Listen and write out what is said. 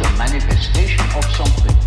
a manifestation of something.